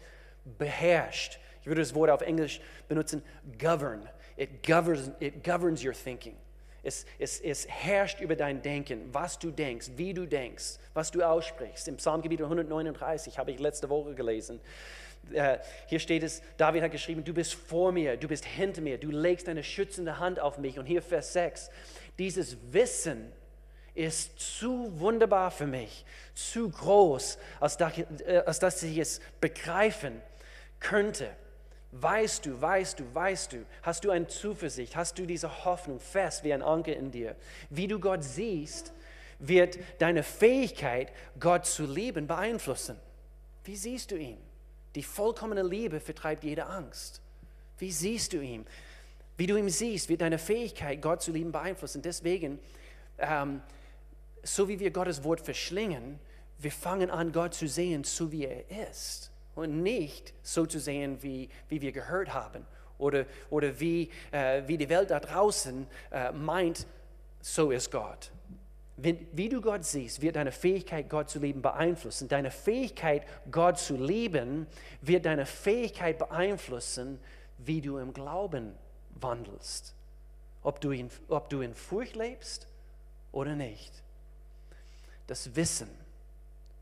beherrscht. Ich würde das Wort auf Englisch benutzen, govern. It governs, it governs your thinking. Es, es, es herrscht über dein Denken, was du denkst, wie du denkst, was du aussprichst. Im Psalmgebiet 139 habe ich letzte Woche gelesen. Äh, hier steht es, David hat geschrieben, du bist vor mir, du bist hinter mir, du legst deine schützende Hand auf mich. Und hier Vers 6, dieses Wissen ist zu wunderbar für mich, zu groß, als dass, äh, als dass ich es begreifen könnte. Weißt du, weißt du, weißt du, hast du eine Zuversicht, hast du diese Hoffnung fest wie ein Anker in dir. Wie du Gott siehst, wird deine Fähigkeit, Gott zu lieben, beeinflussen. Wie siehst du ihn? Die vollkommene Liebe vertreibt jede Angst. Wie siehst du ihn? Wie du ihn siehst, wird deine Fähigkeit, Gott zu lieben, beeinflussen. Deswegen, ähm, so wie wir Gottes Wort verschlingen, wir fangen an, Gott zu sehen, so wie er ist. Und nicht so zu sehen, wie, wie wir gehört haben. Oder, oder wie, äh, wie die Welt da draußen äh, meint, so ist Gott. Wenn, wie du Gott siehst, wird deine Fähigkeit, Gott zu lieben, beeinflussen. Deine Fähigkeit, Gott zu lieben, wird deine Fähigkeit beeinflussen, wie du im Glauben wandelst. Ob du in, ob du in Furcht lebst oder nicht. Das Wissen,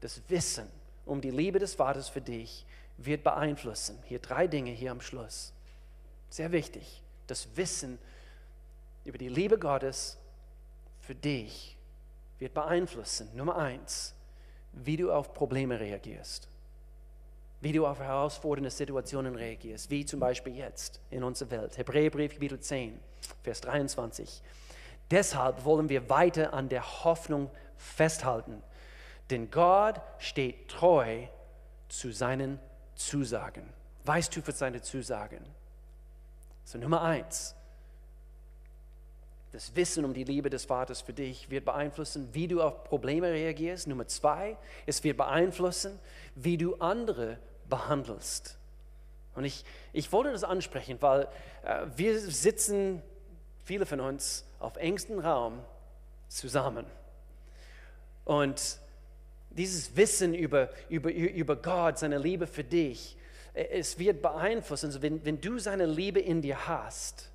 das Wissen um die Liebe des Vaters für dich wird beeinflussen. Hier drei Dinge hier am Schluss. Sehr wichtig. Das Wissen über die Liebe Gottes für dich wird beeinflussen, Nummer eins, wie du auf Probleme reagierst, wie du auf herausfordernde Situationen reagierst, wie zum Beispiel jetzt in unserer Welt. Hebräerbrief, Kapitel 10, Vers 23. Deshalb wollen wir weiter an der Hoffnung festhalten, Denn Gott steht treu zu seinen Zusagen. Weißt du für seine Zusagen? So Nummer eins. Das Wissen um die Liebe des Vaters für dich wird beeinflussen, wie du auf Probleme reagierst. Nummer zwei, es wird beeinflussen, wie du andere behandelst. Und ich, ich wollte das ansprechen, weil äh, wir sitzen, viele von uns, auf engstem Raum zusammen. Und dieses Wissen über, über, über Gott, seine Liebe für dich, äh, es wird beeinflussen, also wenn, wenn du seine Liebe in dir hast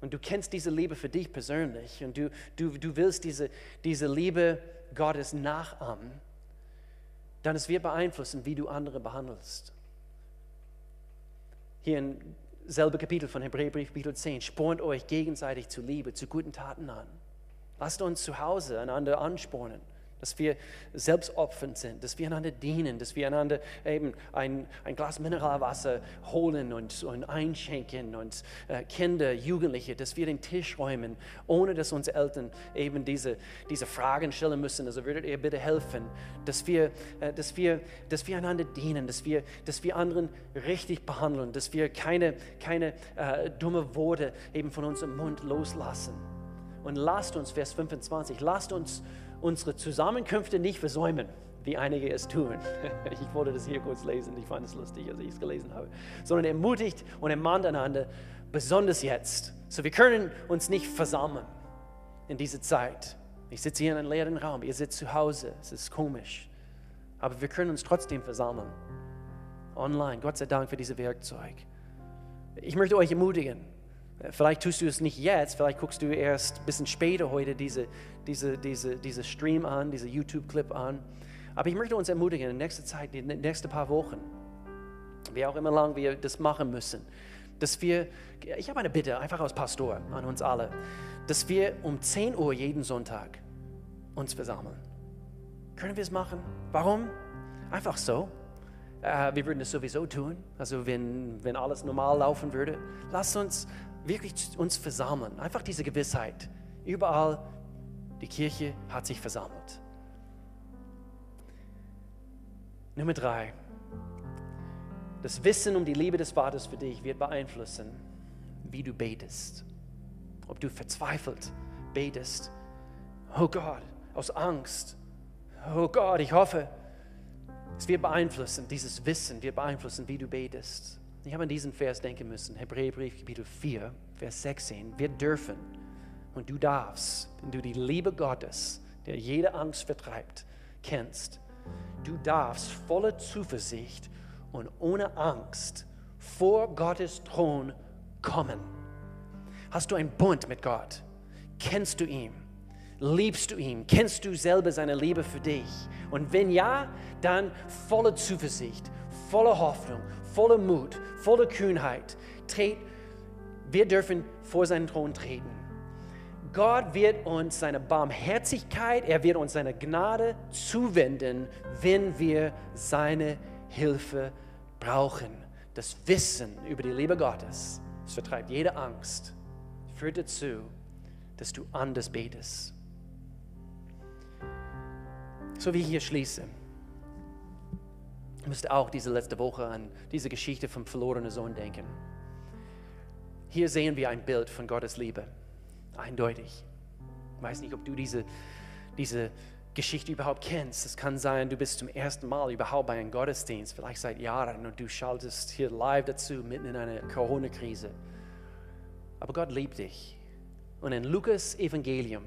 und du kennst diese Liebe für dich persönlich und du, du, du willst diese, diese Liebe Gottes nachahmen, dann es wird beeinflussen, wie du andere behandelst. Hier im selben Kapitel von Hebräerbrief, Kapitel 10, spornt euch gegenseitig zu Liebe, zu guten Taten an. Lasst uns zu Hause einander anspornen dass wir selbstopfernd sind, dass wir einander dienen, dass wir einander eben ein, ein Glas Mineralwasser holen und, und einschenken und äh, Kinder, Jugendliche, dass wir den Tisch räumen, ohne dass unsere Eltern eben diese, diese Fragen stellen müssen. Also würdet ihr bitte helfen, dass wir, äh, dass wir, dass wir einander dienen, dass wir, dass wir anderen richtig behandeln, dass wir keine, keine äh, dumme Worte eben von unserem Mund loslassen. Und lasst uns, Vers 25, lasst uns unsere Zusammenkünfte nicht versäumen, wie einige es tun. Ich wollte das hier kurz lesen, ich fand es lustig, als ich es gelesen habe. Sondern ermutigt und ermahnt einander, besonders jetzt. So, wir können uns nicht versammeln in dieser Zeit. Ich sitze hier in einem leeren Raum, ihr sitzt zu Hause, es ist komisch. Aber wir können uns trotzdem versammeln. Online, Gott sei Dank für dieses Werkzeug. Ich möchte euch ermutigen, Vielleicht tust du es nicht jetzt, vielleicht guckst du erst ein bisschen später heute diese, diese, diese, diese Stream an, diese YouTube-Clip an. Aber ich möchte uns ermutigen, in der nächsten Zeit, in den nächsten paar Wochen, wie auch immer lang wir das machen müssen, dass wir, ich habe eine Bitte, einfach als Pastor an uns alle, dass wir um 10 Uhr jeden Sonntag uns versammeln. Können wir es machen? Warum? Einfach so. Uh, wir würden es sowieso tun, also wenn, wenn alles normal laufen würde. Lass uns wirklich uns versammeln. Einfach diese Gewissheit. Überall, die Kirche hat sich versammelt. Nummer drei. Das Wissen um die Liebe des Vaters für dich wird beeinflussen, wie du betest. Ob du verzweifelt betest. Oh Gott, aus Angst. Oh Gott, ich hoffe, es wird beeinflussen, dieses Wissen wird beeinflussen, wie du betest. Ich habe an diesen Vers denken müssen, Hebräerbrief Kapitel 4, Vers 16. Wir dürfen und du darfst, wenn du die Liebe Gottes, der jede Angst vertreibt, kennst, du darfst voller Zuversicht und ohne Angst vor Gottes Thron kommen. Hast du einen Bund mit Gott? Kennst du ihn? Liebst du ihn? Kennst du selber seine Liebe für dich? Und wenn ja, dann voller Zuversicht, voller Hoffnung, voller Mut, voller Kühnheit. Tret, wir dürfen vor seinen Thron treten. Gott wird uns seine Barmherzigkeit, er wird uns seine Gnade zuwenden, wenn wir seine Hilfe brauchen. Das Wissen über die Liebe Gottes, das vertreibt jede Angst, führt dazu, dass du anders betest. So wie ich hier schließe. Ich musste auch diese letzte Woche an diese Geschichte vom verlorenen Sohn denken. Hier sehen wir ein Bild von Gottes Liebe, eindeutig. Ich weiß nicht, ob du diese, diese Geschichte überhaupt kennst. Es kann sein, du bist zum ersten Mal überhaupt bei einem Gottesdienst, vielleicht seit Jahren, und du schaltest hier live dazu, mitten in einer Corona-Krise. Aber Gott liebt dich. Und in Lukas Evangelium,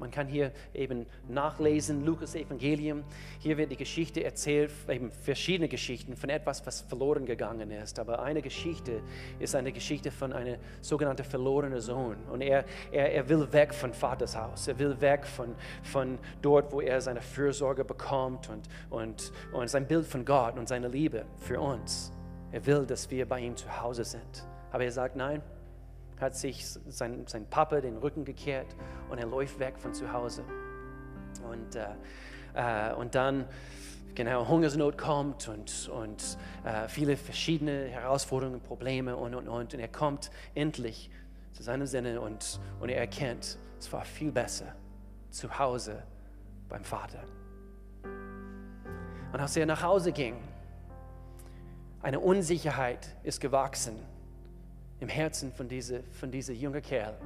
man kann hier eben nachlesen, Lukas Evangelium. Hier wird die Geschichte erzählt, eben verschiedene Geschichten von etwas, was verloren gegangen ist. Aber eine Geschichte ist eine Geschichte von einem sogenannten verlorenen Sohn. Und er, er, er will weg von Vaters Haus. Er will weg von, von dort, wo er seine Fürsorge bekommt und, und, und sein Bild von Gott und seine Liebe für uns. Er will, dass wir bei ihm zu Hause sind. Aber er sagt, nein, hat sich sein, sein Papa den Rücken gekehrt und er läuft weg von zu Hause. Und, äh, äh, und dann, genau, Hungersnot kommt und, und äh, viele verschiedene Herausforderungen, Probleme und, und, und. Und er kommt endlich zu seinem Sinne und, und er erkennt, es war viel besser zu Hause beim Vater. Und als er nach Hause ging, eine Unsicherheit ist gewachsen im Herzen von diesem von diese jungen Kerl.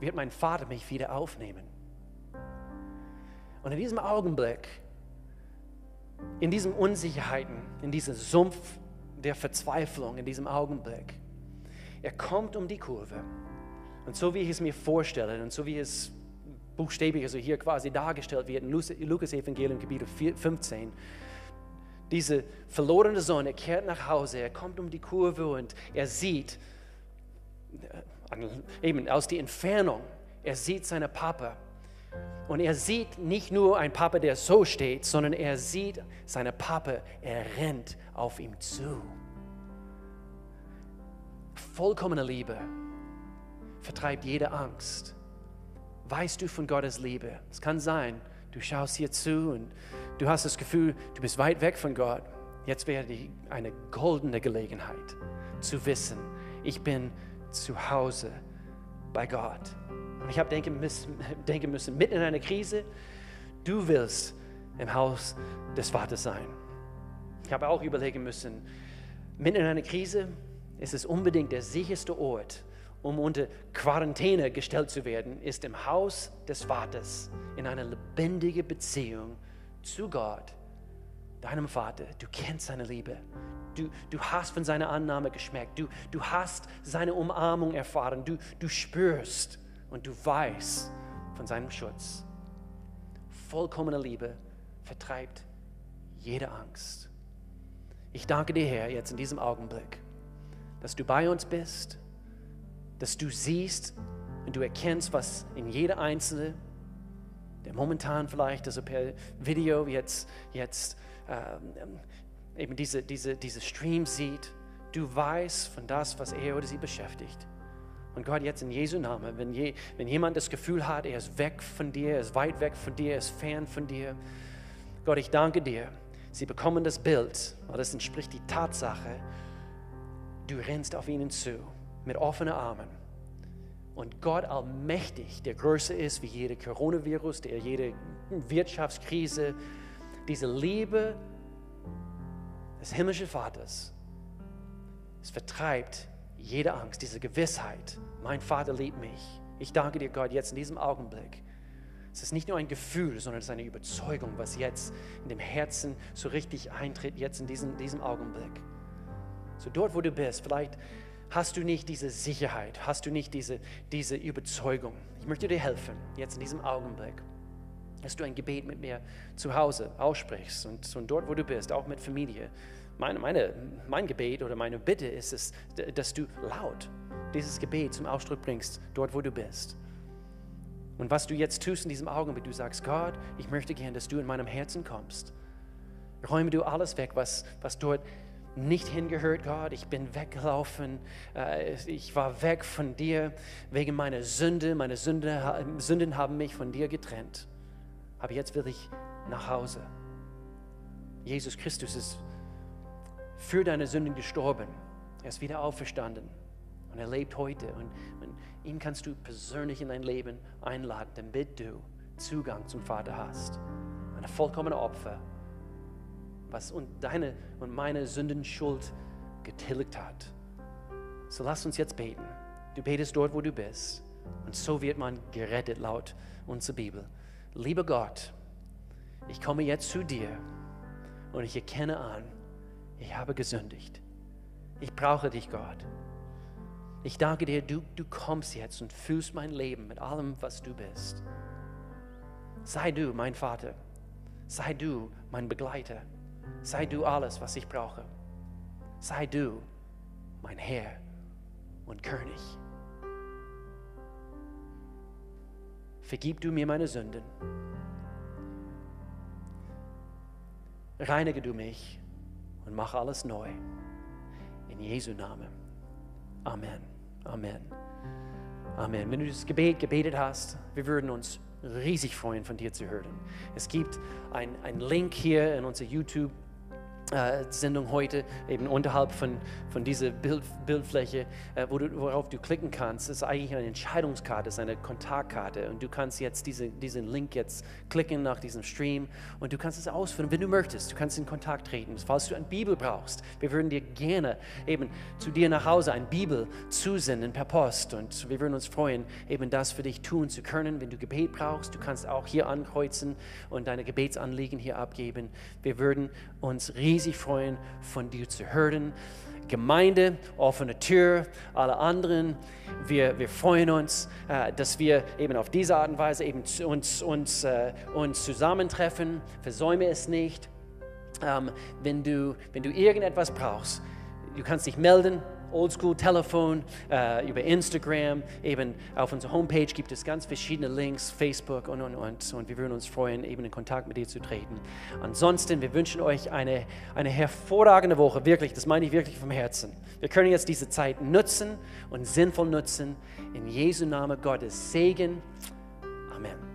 Wird mein Vater mich wieder aufnehmen? Und in diesem Augenblick, in diesen Unsicherheiten, in diesem Sumpf der Verzweiflung, in diesem Augenblick, er kommt um die Kurve. Und so wie ich es mir vorstelle und so wie es buchstäblich, also hier quasi dargestellt wird in Lukas Evangelium Kapitel 15, diese verlorene Sohn, er kehrt nach Hause, er kommt um die Kurve und er sieht, eben aus der Entfernung, er sieht seine Papa. Und er sieht nicht nur einen Papa, der so steht, sondern er sieht seine Papa, er rennt auf ihm zu. Vollkommene Liebe vertreibt jede Angst. Weißt du von Gottes Liebe? Es kann sein, du schaust hier zu und du hast das Gefühl, du bist weit weg von Gott. Jetzt wäre die, eine goldene Gelegenheit zu wissen, ich bin zu Hause bei Gott. Und ich habe denken müssen, denken müssen, mitten in einer Krise, du willst im Haus des Vaters sein. Ich habe auch überlegen müssen, mitten in einer Krise ist es unbedingt der sicherste Ort, um unter Quarantäne gestellt zu werden, ist im Haus des Vaters in einer lebendigen Beziehung zu Gott, deinem Vater. Du kennst seine Liebe. Du, du hast von seiner Annahme geschmeckt. Du, du hast seine Umarmung erfahren. Du, du spürst und du weißt von seinem Schutz. Vollkommene Liebe vertreibt jede Angst. Ich danke dir, Herr, jetzt in diesem Augenblick, dass du bei uns bist dass du siehst und du erkennst, was in jeder Einzelne, der momentan vielleicht, also per Video jetzt, jetzt ähm, eben diese, diese, diese Stream sieht, du weißt von das, was er oder sie beschäftigt. Und Gott, jetzt in Jesu Namen, wenn, je, wenn jemand das Gefühl hat, er ist weg von dir, er ist weit weg von dir, er ist fern von dir, Gott, ich danke dir. Sie bekommen das Bild, weil das entspricht die Tatsache, du rennst auf ihnen zu mit offenen Armen. Und Gott allmächtig, der größer ist wie jede Coronavirus, der jede Wirtschaftskrise, diese Liebe des himmlischen Vaters, es vertreibt jede Angst, diese Gewissheit, mein Vater liebt mich. Ich danke dir, Gott, jetzt in diesem Augenblick. Es ist nicht nur ein Gefühl, sondern es ist eine Überzeugung, was jetzt in dem Herzen so richtig eintritt, jetzt in diesem, diesem Augenblick. So dort, wo du bist, vielleicht hast du nicht diese Sicherheit, hast du nicht diese, diese Überzeugung. Ich möchte dir helfen, jetzt in diesem Augenblick, dass du ein Gebet mit mir zu Hause aussprichst und, und dort, wo du bist, auch mit Familie. Meine, meine, mein Gebet oder meine Bitte ist es, dass du laut dieses Gebet zum Ausdruck bringst, dort, wo du bist. Und was du jetzt tust in diesem Augenblick, du sagst, Gott, ich möchte gern, dass du in meinem Herzen kommst. Räume du alles weg, was, was dort nicht hingehört, Gott. Ich bin weggelaufen. Äh, ich war weg von dir wegen meiner Sünde. Meine Sünde, Sünden haben mich von dir getrennt. Aber jetzt will ich nach Hause. Jesus Christus ist für deine Sünden gestorben. Er ist wieder auferstanden. Und er lebt heute. Und, und ihn kannst du persönlich in dein Leben einladen, damit du Zugang zum Vater hast. Eine vollkommene Opfer was und deine und meine Sündenschuld getilgt hat. So lass uns jetzt beten. Du betest dort, wo du bist. Und so wird man gerettet laut unserer Bibel. Lieber Gott, ich komme jetzt zu dir und ich erkenne an, ich habe gesündigt. Ich brauche dich, Gott. Ich danke dir, du, du kommst jetzt und fühlst mein Leben mit allem, was du bist. Sei du mein Vater. Sei du mein Begleiter. Sei du alles, was ich brauche. Sei du mein Herr und König. Vergib du mir meine Sünden. Reinige du mich und mach alles neu. In Jesu Namen. Amen. Amen. Amen. Wenn du das Gebet gebetet hast, wir würden uns riesig freuen, von dir zu hören. Es gibt einen Link hier in unser YouTube äh, Sendung heute, eben unterhalb von, von dieser Bild, Bildfläche, äh, wo du, worauf du klicken kannst, ist eigentlich eine Entscheidungskarte, ist eine Kontaktkarte. Und du kannst jetzt diese, diesen Link jetzt klicken nach diesem Stream und du kannst es ausfüllen, wenn du möchtest. Du kannst in Kontakt treten. Falls du eine Bibel brauchst, wir würden dir gerne eben zu dir nach Hause eine Bibel zusenden per Post. Und wir würden uns freuen, eben das für dich tun zu können. Wenn du Gebet brauchst, du kannst auch hier ankreuzen und deine Gebetsanliegen hier abgeben. Wir würden uns riesig freuen, von dir zu hören. Gemeinde, offene Tür, alle anderen. Wir, wir freuen uns, äh, dass wir eben auf diese Art und Weise eben uns, uns, äh, uns zusammentreffen. Versäume es nicht. Ähm, wenn, du, wenn du irgendetwas brauchst, du kannst dich melden. Oldschool-Telefon, äh, über Instagram, eben auf unserer Homepage gibt es ganz verschiedene Links, Facebook und, und, und. Und wir würden uns freuen, eben in Kontakt mit dir zu treten. Ansonsten, wir wünschen euch eine, eine hervorragende Woche, wirklich, das meine ich wirklich vom Herzen. Wir können jetzt diese Zeit nutzen und sinnvoll nutzen. In Jesu Namen Gottes Segen. Amen.